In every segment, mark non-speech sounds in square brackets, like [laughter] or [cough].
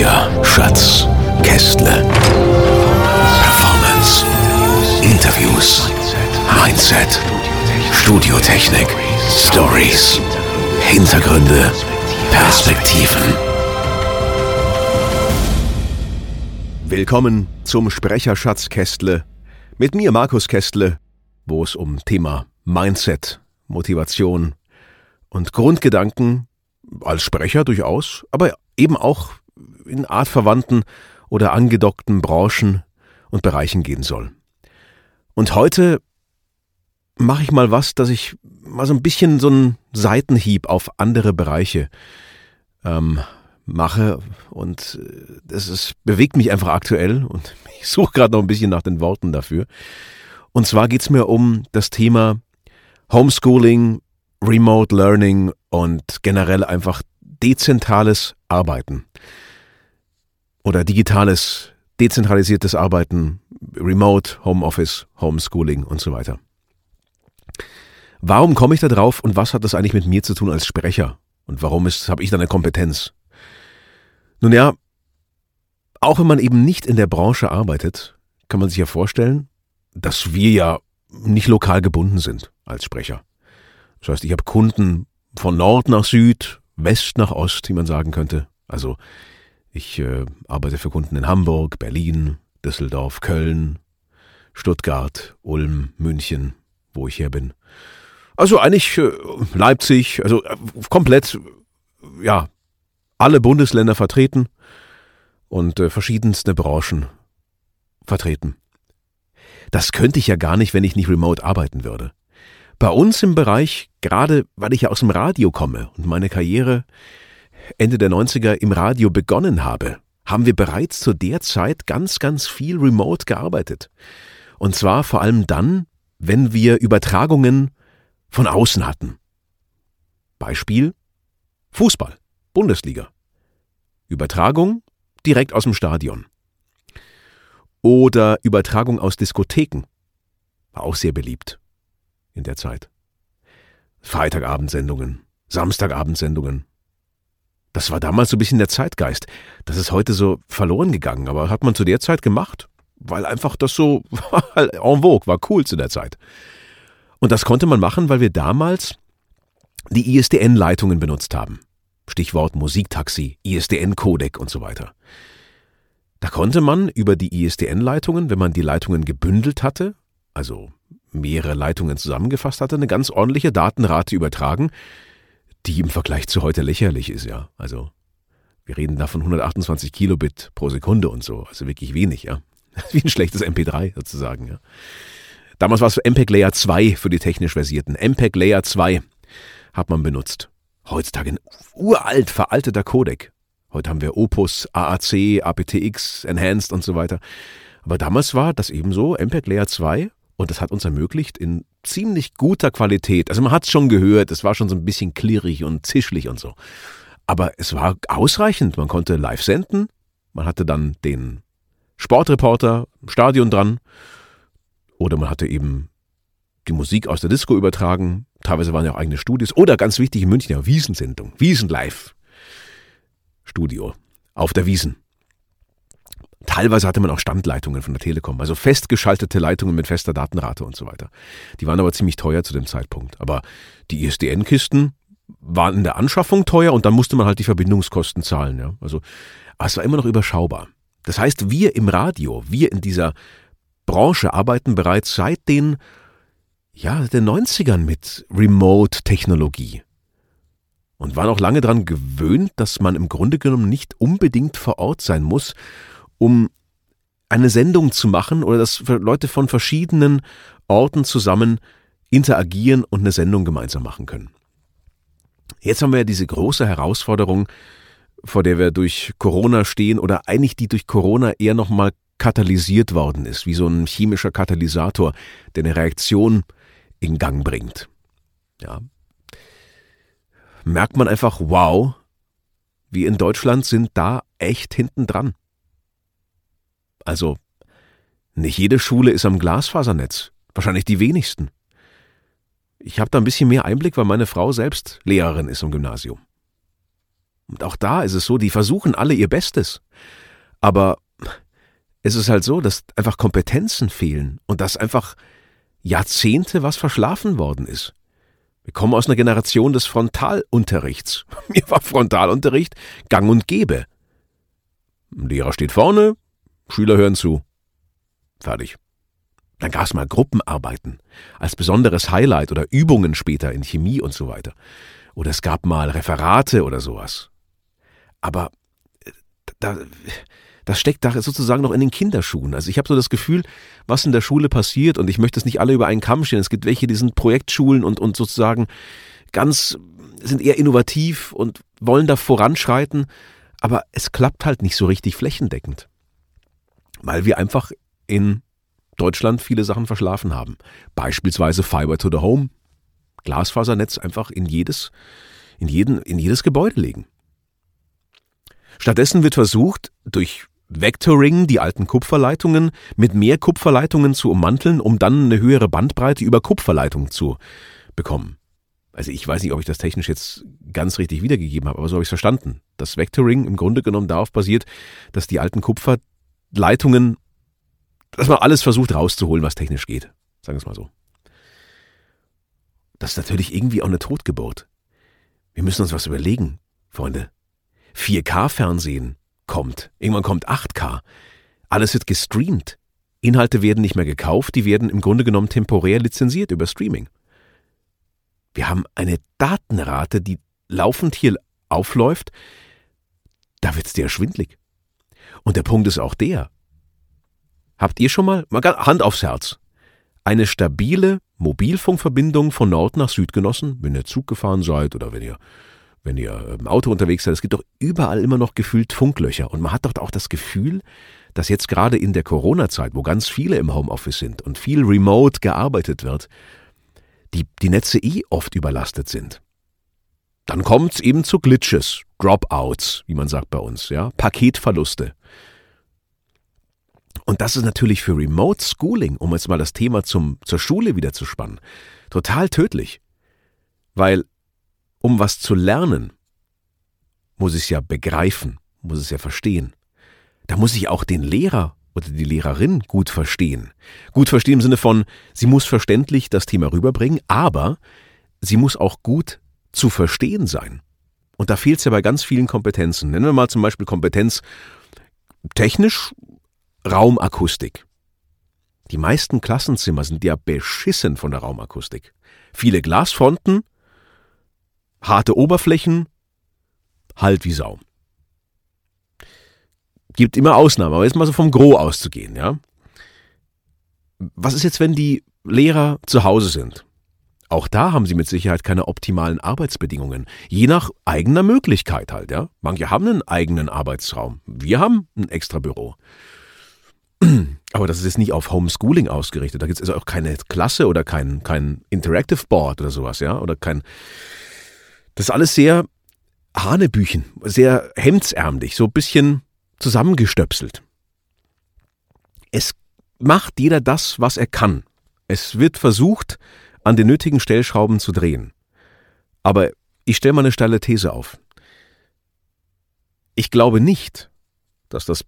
Sprecher, Schatz, Kästle. Performance, Interviews, Mindset, Studiotechnik, Stories, Hintergründe, Perspektiven. Willkommen zum Sprecherschatz Kästle mit mir Markus Kästle, wo es um Thema Mindset, Motivation und Grundgedanken als Sprecher durchaus, aber eben auch in artverwandten oder angedockten Branchen und Bereichen gehen soll. Und heute mache ich mal was, dass ich mal so ein bisschen so einen Seitenhieb auf andere Bereiche ähm, mache und äh, das ist, bewegt mich einfach aktuell und [laughs] ich suche gerade noch ein bisschen nach den Worten dafür. Und zwar geht es mir um das Thema Homeschooling, Remote Learning und generell einfach dezentrales Arbeiten oder digitales, dezentralisiertes Arbeiten, Remote, Homeoffice, Homeschooling und so weiter. Warum komme ich da drauf und was hat das eigentlich mit mir zu tun als Sprecher? Und warum habe ich da eine Kompetenz? Nun ja, auch wenn man eben nicht in der Branche arbeitet, kann man sich ja vorstellen, dass wir ja nicht lokal gebunden sind als Sprecher. Das heißt, ich habe Kunden von Nord nach Süd, West nach Ost, wie man sagen könnte. Also ich äh, arbeite für Kunden in Hamburg, Berlin, Düsseldorf, Köln, Stuttgart, Ulm, München, wo ich her bin. Also eigentlich äh, Leipzig, also äh, komplett, ja, alle Bundesländer vertreten und äh, verschiedenste Branchen vertreten. Das könnte ich ja gar nicht, wenn ich nicht remote arbeiten würde. Bei uns im Bereich, gerade weil ich ja aus dem Radio komme und meine Karriere Ende der 90er im Radio begonnen habe, haben wir bereits zu der Zeit ganz, ganz viel remote gearbeitet. Und zwar vor allem dann, wenn wir Übertragungen von außen hatten. Beispiel Fußball, Bundesliga. Übertragung direkt aus dem Stadion. Oder Übertragung aus Diskotheken. War auch sehr beliebt in der Zeit. Freitagabendsendungen, Samstagabendsendungen, das war damals so ein bisschen der Zeitgeist. Das ist heute so verloren gegangen, aber hat man zu der Zeit gemacht, weil einfach das so [laughs] en vogue war, cool zu der Zeit. Und das konnte man machen, weil wir damals die ISDN-Leitungen benutzt haben. Stichwort Musiktaxi, ISDN-Codec und so weiter. Da konnte man über die ISDN-Leitungen, wenn man die Leitungen gebündelt hatte, also mehrere Leitungen zusammengefasst hatte, eine ganz ordentliche Datenrate übertragen, die im Vergleich zu heute lächerlich ist, ja. Also wir reden da von 128 Kilobit pro Sekunde und so, also wirklich wenig, ja. [laughs] Wie ein schlechtes MP3 sozusagen, ja. Damals war es MPEG Layer 2 für die technisch versierten. MPEG Layer 2 hat man benutzt. Heutzutage ein uralt, veralteter Codec. Heute haben wir Opus, AAC, aptX, Enhanced und so weiter. Aber damals war das eben so, MPEG Layer 2 und das hat uns ermöglicht, in ziemlich guter Qualität, also man hat es schon gehört, es war schon so ein bisschen klirrig und zischlig und so. Aber es war ausreichend. Man konnte live senden. Man hatte dann den Sportreporter im Stadion dran. Oder man hatte eben die Musik aus der Disco übertragen. Teilweise waren ja auch eigene Studios. Oder ganz wichtig in München ja Wiesensendung. Wiesen live. Studio. Auf der Wiesen. Teilweise hatte man auch Standleitungen von der Telekom, also festgeschaltete Leitungen mit fester Datenrate und so weiter. Die waren aber ziemlich teuer zu dem Zeitpunkt. Aber die ISDN-Kisten waren in der Anschaffung teuer und dann musste man halt die Verbindungskosten zahlen. Ja? Also, es war immer noch überschaubar. Das heißt, wir im Radio, wir in dieser Branche arbeiten bereits seit den, ja, den 90ern mit Remote-Technologie und waren auch lange daran gewöhnt, dass man im Grunde genommen nicht unbedingt vor Ort sein muss, um eine Sendung zu machen oder dass Leute von verschiedenen Orten zusammen interagieren und eine Sendung gemeinsam machen können. Jetzt haben wir ja diese große Herausforderung vor der wir durch Corona stehen oder eigentlich die durch Corona eher nochmal katalysiert worden ist, wie so ein chemischer Katalysator, der eine Reaktion in Gang bringt. Ja. Merkt man einfach, wow, wir in Deutschland sind da echt hinten dran. Also, nicht jede Schule ist am Glasfasernetz, wahrscheinlich die wenigsten. Ich habe da ein bisschen mehr Einblick, weil meine Frau selbst Lehrerin ist im Gymnasium. Und auch da ist es so, die versuchen alle ihr Bestes. Aber es ist halt so, dass einfach Kompetenzen fehlen und dass einfach Jahrzehnte was verschlafen worden ist. Wir kommen aus einer Generation des Frontalunterrichts. [laughs] Mir war Frontalunterricht gang und gäbe. Ein Lehrer steht vorne, Schüler hören zu. Fertig. Dann gab es mal Gruppenarbeiten als besonderes Highlight oder Übungen später in Chemie und so weiter. Oder es gab mal Referate oder sowas. Aber äh, da, das steckt da sozusagen noch in den Kinderschuhen. Also ich habe so das Gefühl, was in der Schule passiert, und ich möchte es nicht alle über einen Kamm stellen. Es gibt welche, die sind Projektschulen und, und sozusagen ganz, sind eher innovativ und wollen da voranschreiten, aber es klappt halt nicht so richtig flächendeckend. Weil wir einfach in Deutschland viele Sachen verschlafen haben. Beispielsweise Fiber to the Home, Glasfasernetz einfach in jedes, in jeden, in jedes Gebäude legen. Stattdessen wird versucht, durch Vectoring die alten Kupferleitungen mit mehr Kupferleitungen zu ummanteln, um dann eine höhere Bandbreite über Kupferleitungen zu bekommen. Also ich weiß nicht, ob ich das technisch jetzt ganz richtig wiedergegeben habe, aber so habe ich es verstanden. Das Vectoring im Grunde genommen darauf basiert, dass die alten Kupferleitungen, dass man alles versucht rauszuholen, was technisch geht. Sagen wir es mal so. Das ist natürlich irgendwie auch eine Totgeburt. Wir müssen uns was überlegen, Freunde. 4K-Fernsehen kommt. Irgendwann kommt 8K. Alles wird gestreamt. Inhalte werden nicht mehr gekauft, die werden im Grunde genommen temporär lizenziert über Streaming. Wir haben eine Datenrate, die laufend hier aufläuft. Da wird's dir schwindlig. Und der Punkt ist auch der. Habt ihr schon mal, mal Hand aufs Herz, eine stabile Mobilfunkverbindung von Nord nach Süd genossen, wenn ihr Zug gefahren seid oder wenn ihr wenn ihr im Auto unterwegs seid, es gibt doch überall immer noch gefühlt Funklöcher. Und man hat doch auch das Gefühl, dass jetzt gerade in der Corona-Zeit, wo ganz viele im Homeoffice sind und viel remote gearbeitet wird, die, die Netze eh oft überlastet sind. Dann kommt es eben zu Glitches, Dropouts, wie man sagt bei uns, ja, Paketverluste. Und das ist natürlich für Remote Schooling, um jetzt mal das Thema zum, zur Schule wieder zu spannen, total tödlich. Weil um was zu lernen, muss ich es ja begreifen, muss es ja verstehen. Da muss ich auch den Lehrer oder die Lehrerin gut verstehen. Gut verstehen im Sinne von, sie muss verständlich das Thema rüberbringen, aber sie muss auch gut zu verstehen sein. Und da fehlt es ja bei ganz vielen Kompetenzen. Nennen wir mal zum Beispiel Kompetenz technisch Raumakustik. Die meisten Klassenzimmer sind ja beschissen von der Raumakustik. Viele Glasfronten, harte Oberflächen, halt wie Sau. Gibt immer Ausnahmen, aber jetzt mal so vom Gros auszugehen, ja. Was ist jetzt, wenn die Lehrer zu Hause sind? Auch da haben sie mit Sicherheit keine optimalen Arbeitsbedingungen. Je nach eigener Möglichkeit halt, ja. Manche haben einen eigenen Arbeitsraum. Wir haben ein extra Büro. [clears throat] Aber das ist jetzt nicht auf Homeschooling ausgerichtet. Da gibt es also auch keine Klasse oder kein, kein Interactive Board oder sowas, ja. Oder kein, das ist alles sehr Hanebüchen, sehr hemdsärmlich, so ein bisschen zusammengestöpselt. Es macht jeder das, was er kann. Es wird versucht, an den nötigen Stellschrauben zu drehen. Aber ich stelle mal eine steile These auf. Ich glaube nicht, dass das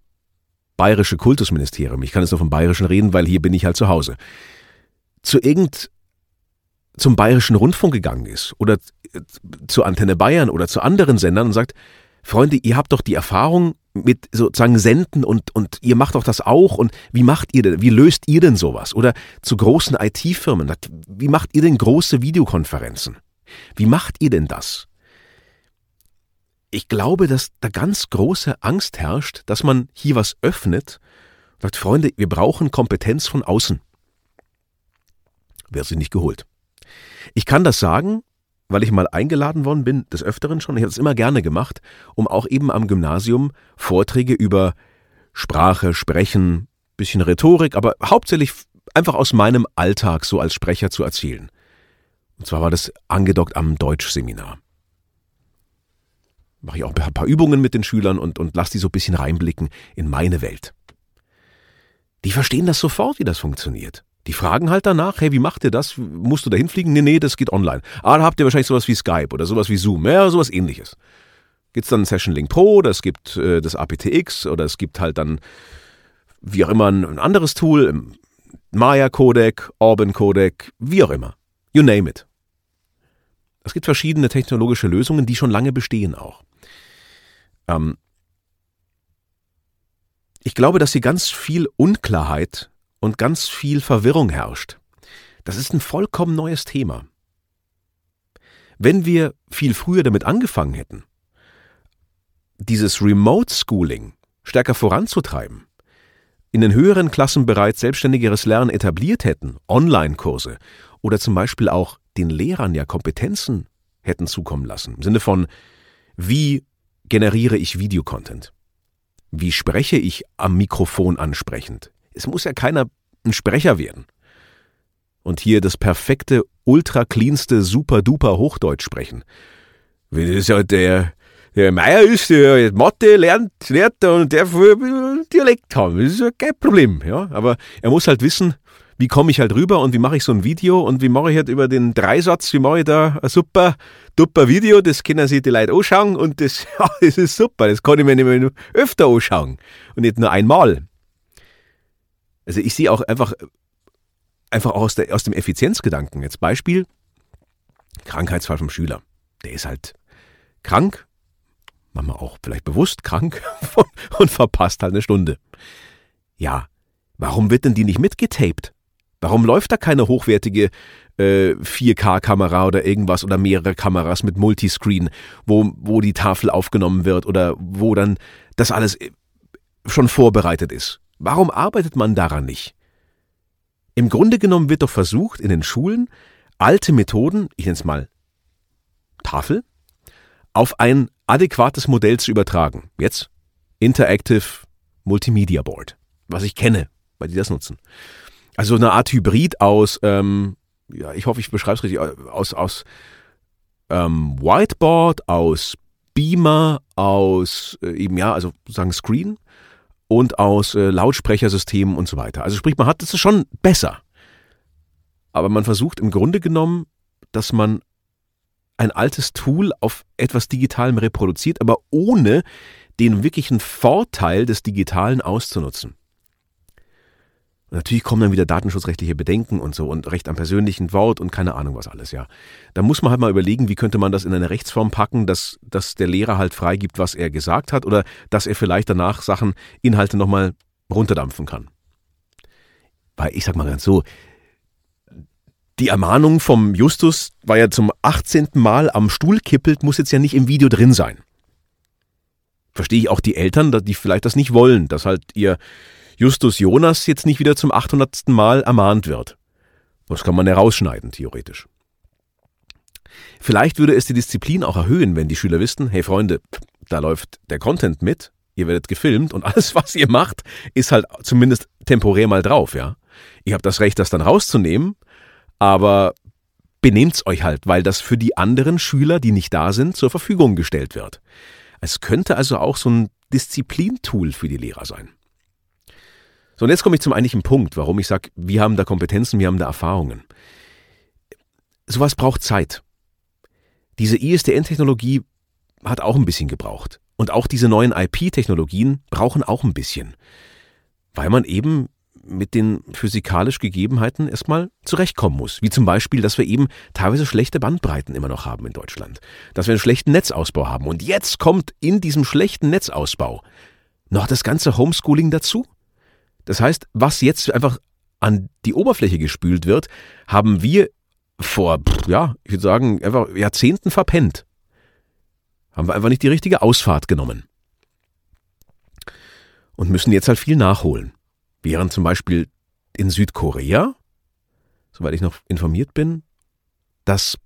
bayerische Kultusministerium, ich kann jetzt nur vom bayerischen reden, weil hier bin ich halt zu Hause, zu irgend zum Bayerischen Rundfunk gegangen ist oder zu Antenne Bayern oder zu anderen Sendern und sagt, Freunde, ihr habt doch die Erfahrung mit sozusagen Senden und, und ihr macht doch das auch und wie macht ihr denn, wie löst ihr denn sowas? Oder zu großen IT-Firmen, wie macht ihr denn große Videokonferenzen? Wie macht ihr denn das? Ich glaube, dass da ganz große Angst herrscht, dass man hier was öffnet und sagt, Freunde, wir brauchen Kompetenz von außen. Wer sie nicht geholt. Ich kann das sagen, weil ich mal eingeladen worden bin, des Öfteren schon, ich habe es immer gerne gemacht, um auch eben am Gymnasium Vorträge über Sprache, Sprechen, bisschen Rhetorik, aber hauptsächlich einfach aus meinem Alltag so als Sprecher zu erzählen. Und zwar war das angedockt am Deutschseminar. Mache ich auch ein paar Übungen mit den Schülern und, und lasse die so ein bisschen reinblicken in meine Welt. Die verstehen das sofort, wie das funktioniert. Die fragen halt danach, hey, wie macht ihr das? Musst du da hinfliegen? Nee, nee, das geht online. Ah, da habt ihr wahrscheinlich sowas wie Skype oder sowas wie Zoom. Ja, sowas ähnliches. Gibt's dann Session Link Pro oder es gibt äh, das aptX oder es gibt halt dann wie auch immer ein, ein anderes Tool, Maya Codec, Orban Codec, wie auch immer. You name it. Es gibt verschiedene technologische Lösungen, die schon lange bestehen auch. Ähm, ich glaube, dass hier ganz viel Unklarheit und ganz viel Verwirrung herrscht. Das ist ein vollkommen neues Thema. Wenn wir viel früher damit angefangen hätten, dieses Remote Schooling stärker voranzutreiben, in den höheren Klassen bereits selbstständigeres Lernen etabliert hätten, Online-Kurse oder zum Beispiel auch den Lehrern ja Kompetenzen hätten zukommen lassen, im Sinne von, wie generiere ich Videocontent? Wie spreche ich am Mikrofon ansprechend? Es muss ja keiner ein Sprecher werden. Und hier das perfekte, ultra cleanste, super duper Hochdeutsch sprechen. Wenn es ja der, der Meier ist, der Mathe lernt, lernt und der Dialekt haben. Das ist ja kein Problem, ja. Aber er muss halt wissen, wie komme ich halt rüber und wie mache ich so ein Video und wie mache ich halt über den Dreisatz, wie mache ich da ein super, duper Video, das können sich die Leute anschauen und das, [laughs] ja, das ist super, das kann ich mir nämlich öfter anschauen und nicht nur einmal. Also ich sehe auch einfach, einfach auch aus, der, aus dem Effizienzgedanken. Jetzt Beispiel, Krankheitsfall vom Schüler. Der ist halt krank, manchmal auch vielleicht bewusst krank [laughs] und verpasst halt eine Stunde. Ja, warum wird denn die nicht mitgetaped? Warum läuft da keine hochwertige äh, 4K-Kamera oder irgendwas oder mehrere Kameras mit Multiscreen, wo, wo die Tafel aufgenommen wird oder wo dann das alles äh, schon vorbereitet ist? Warum arbeitet man daran nicht? Im Grunde genommen wird doch versucht, in den Schulen alte Methoden, ich nenne es mal Tafel, auf ein adäquates Modell zu übertragen. Jetzt Interactive Multimedia Board, was ich kenne, weil die das nutzen. Also eine Art Hybrid aus, ähm, ja, ich hoffe, ich beschreibe es richtig, aus, aus ähm, Whiteboard, aus Beamer, aus äh, eben ja, also sozusagen Screen und aus äh, Lautsprechersystemen und so weiter. Also sprich, man hat es schon besser. Aber man versucht im Grunde genommen, dass man ein altes Tool auf etwas Digitalem reproduziert, aber ohne den wirklichen Vorteil des Digitalen auszunutzen. Und natürlich kommen dann wieder datenschutzrechtliche Bedenken und so und Recht am persönlichen Wort und keine Ahnung was alles, ja. Da muss man halt mal überlegen, wie könnte man das in eine Rechtsform packen, dass, dass der Lehrer halt freigibt, was er gesagt hat oder dass er vielleicht danach Sachen, Inhalte nochmal runterdampfen kann. Weil ich sag mal ganz so, die Ermahnung vom Justus war ja zum 18. Mal am Stuhl kippelt, muss jetzt ja nicht im Video drin sein. Verstehe ich auch die Eltern, die vielleicht das nicht wollen, dass halt ihr Justus Jonas jetzt nicht wieder zum 800. Mal ermahnt wird. Das kann man ja rausschneiden, theoretisch. Vielleicht würde es die Disziplin auch erhöhen, wenn die Schüler wüssten, hey Freunde, da läuft der Content mit, ihr werdet gefilmt und [laughs] alles, was ihr macht, ist halt zumindest temporär mal drauf, ja. Ihr habt das Recht, das dann rauszunehmen, aber benehmt's euch halt, weil das für die anderen Schüler, die nicht da sind, zur Verfügung gestellt wird. Es könnte also auch so ein Disziplintool für die Lehrer sein. So, und jetzt komme ich zum eigentlichen Punkt, warum ich sage, wir haben da Kompetenzen, wir haben da Erfahrungen. Sowas braucht Zeit. Diese ISDN-Technologie hat auch ein bisschen gebraucht. Und auch diese neuen IP-Technologien brauchen auch ein bisschen. Weil man eben mit den physikalisch Gegebenheiten erstmal zurechtkommen muss. Wie zum Beispiel, dass wir eben teilweise schlechte Bandbreiten immer noch haben in Deutschland. Dass wir einen schlechten Netzausbau haben. Und jetzt kommt in diesem schlechten Netzausbau noch das ganze Homeschooling dazu. Das heißt, was jetzt einfach an die Oberfläche gespült wird, haben wir vor, ja, ich würde sagen, einfach Jahrzehnten verpennt. Haben wir einfach nicht die richtige Ausfahrt genommen. Und müssen jetzt halt viel nachholen. Während zum Beispiel in Südkorea, soweit ich noch informiert bin, das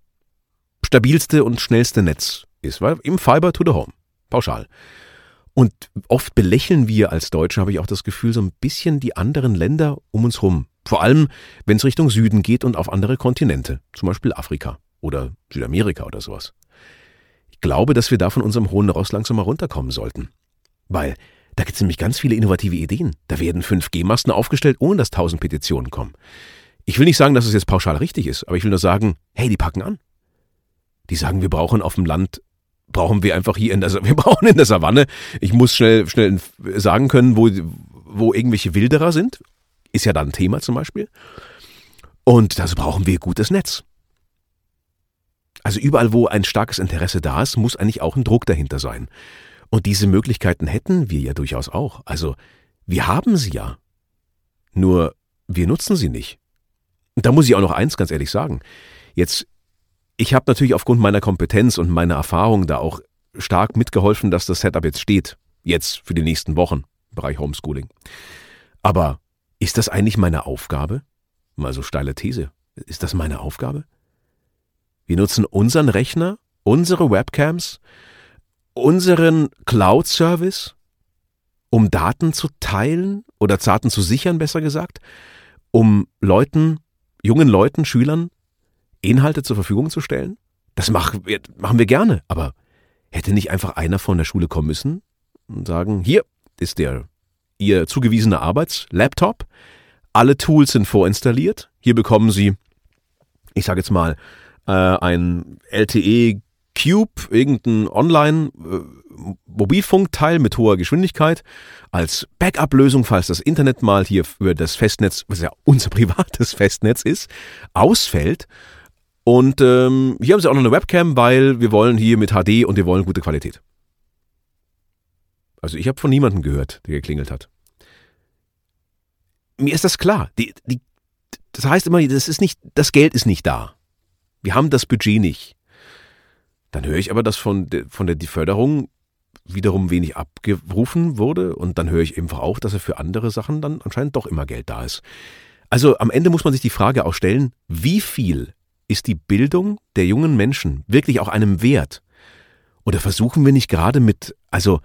stabilste und schnellste Netz ist, weil im Fiber to the Home. Pauschal. Und oft belächeln wir als Deutsche, habe ich auch das Gefühl, so ein bisschen die anderen Länder um uns rum. Vor allem, wenn es Richtung Süden geht und auf andere Kontinente, zum Beispiel Afrika oder Südamerika oder sowas. Ich glaube, dass wir da von unserem hohen Ross langsam mal runterkommen sollten. Weil da gibt es nämlich ganz viele innovative Ideen. Da werden 5G-Masten aufgestellt, ohne dass 1000 Petitionen kommen. Ich will nicht sagen, dass es jetzt pauschal richtig ist, aber ich will nur sagen, hey, die packen an. Die sagen, wir brauchen auf dem Land, brauchen wir einfach hier in der, [laughs] wir brauchen in der Savanne. Ich muss schnell, schnell sagen können, wo, wo irgendwelche Wilderer sind. Ist ja dann ein Thema zum Beispiel. Und dazu brauchen wir gutes Netz. Also überall, wo ein starkes Interesse da ist, muss eigentlich auch ein Druck dahinter sein. Und diese Möglichkeiten hätten wir ja durchaus auch. Also wir haben sie ja. Nur wir nutzen sie nicht. Und da muss ich auch noch eins ganz ehrlich sagen. Jetzt, ich habe natürlich aufgrund meiner Kompetenz und meiner Erfahrung da auch stark mitgeholfen, dass das Setup jetzt steht. Jetzt für die nächsten Wochen im Bereich Homeschooling. Aber ist das eigentlich meine Aufgabe? Mal so steile These. Ist das meine Aufgabe? Wir nutzen unseren Rechner, unsere Webcams, unseren Cloud-Service, um Daten zu teilen oder Daten zu sichern, besser gesagt, um Leuten, jungen Leuten, Schülern Inhalte zur Verfügung zu stellen? Das machen wir, machen wir gerne, aber hätte nicht einfach einer von der Schule kommen müssen und sagen, hier ist der Ihr zugewiesener Arbeitslaptop, alle Tools sind vorinstalliert, hier bekommen Sie, ich sage jetzt mal, äh, ein LTE Cube, irgendein Online-Mobilfunkteil äh, mit hoher Geschwindigkeit als Backup-Lösung, falls das Internet mal hier über das Festnetz, was ja unser [laughs] privates Festnetz ist, ausfällt. Und ähm, hier haben sie auch noch eine Webcam, weil wir wollen hier mit HD und wir wollen gute Qualität. Also ich habe von niemandem gehört, der geklingelt hat. Mir ist das klar. Die, die, das heißt immer, das ist nicht, das Geld ist nicht da. Wir haben das Budget nicht. Dann höre ich aber, dass von, de, von der Förderung wiederum wenig abgerufen wurde und dann höre ich einfach auch, dass er für andere Sachen dann anscheinend doch immer Geld da ist. Also am Ende muss man sich die Frage auch stellen, wie viel ist die Bildung der jungen Menschen wirklich auch einem wert? Oder versuchen wir nicht gerade mit, also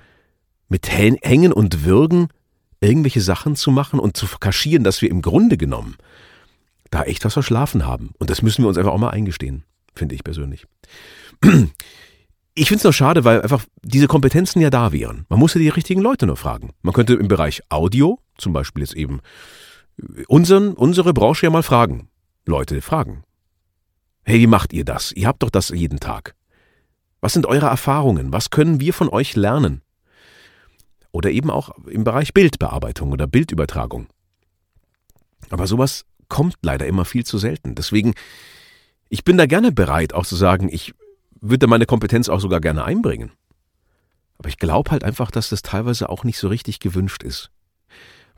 mit Hängen und Würgen irgendwelche Sachen zu machen und zu kaschieren, dass wir im Grunde genommen da echt was verschlafen haben. Und das müssen wir uns einfach auch mal eingestehen, finde ich persönlich. [clears throat] Ich finde es nur schade, weil einfach diese Kompetenzen ja da wären. Man muss ja die richtigen Leute nur fragen. Man könnte im Bereich Audio, zum Beispiel jetzt eben, unseren, unsere Branche ja mal fragen. Leute fragen. Hey, wie macht ihr das? Ihr habt doch das jeden Tag. Was sind eure Erfahrungen? Was können wir von euch lernen? Oder eben auch im Bereich Bildbearbeitung oder Bildübertragung. Aber sowas kommt leider immer viel zu selten. Deswegen, ich bin da gerne bereit, auch zu sagen, ich würde meine Kompetenz auch sogar gerne einbringen. Aber ich glaube halt einfach, dass das teilweise auch nicht so richtig gewünscht ist.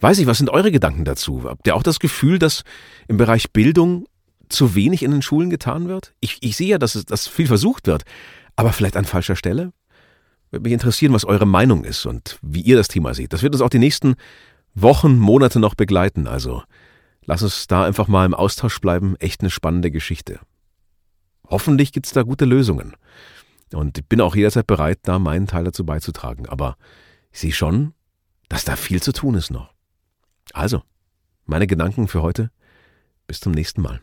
Weiß ich, was sind eure Gedanken dazu? Habt ihr auch das Gefühl, dass im Bereich Bildung zu wenig in den Schulen getan wird? Ich, ich sehe ja, dass, es, dass viel versucht wird, aber vielleicht an falscher Stelle? Würde mich interessieren, was eure Meinung ist und wie ihr das Thema seht. Das wird uns auch die nächsten Wochen, Monate noch begleiten. Also lass uns da einfach mal im Austausch bleiben. Echt eine spannende Geschichte. Hoffentlich gibt es da gute Lösungen. Und ich bin auch jederzeit bereit, da meinen Teil dazu beizutragen. Aber ich sehe schon, dass da viel zu tun ist noch. Also, meine Gedanken für heute. Bis zum nächsten Mal.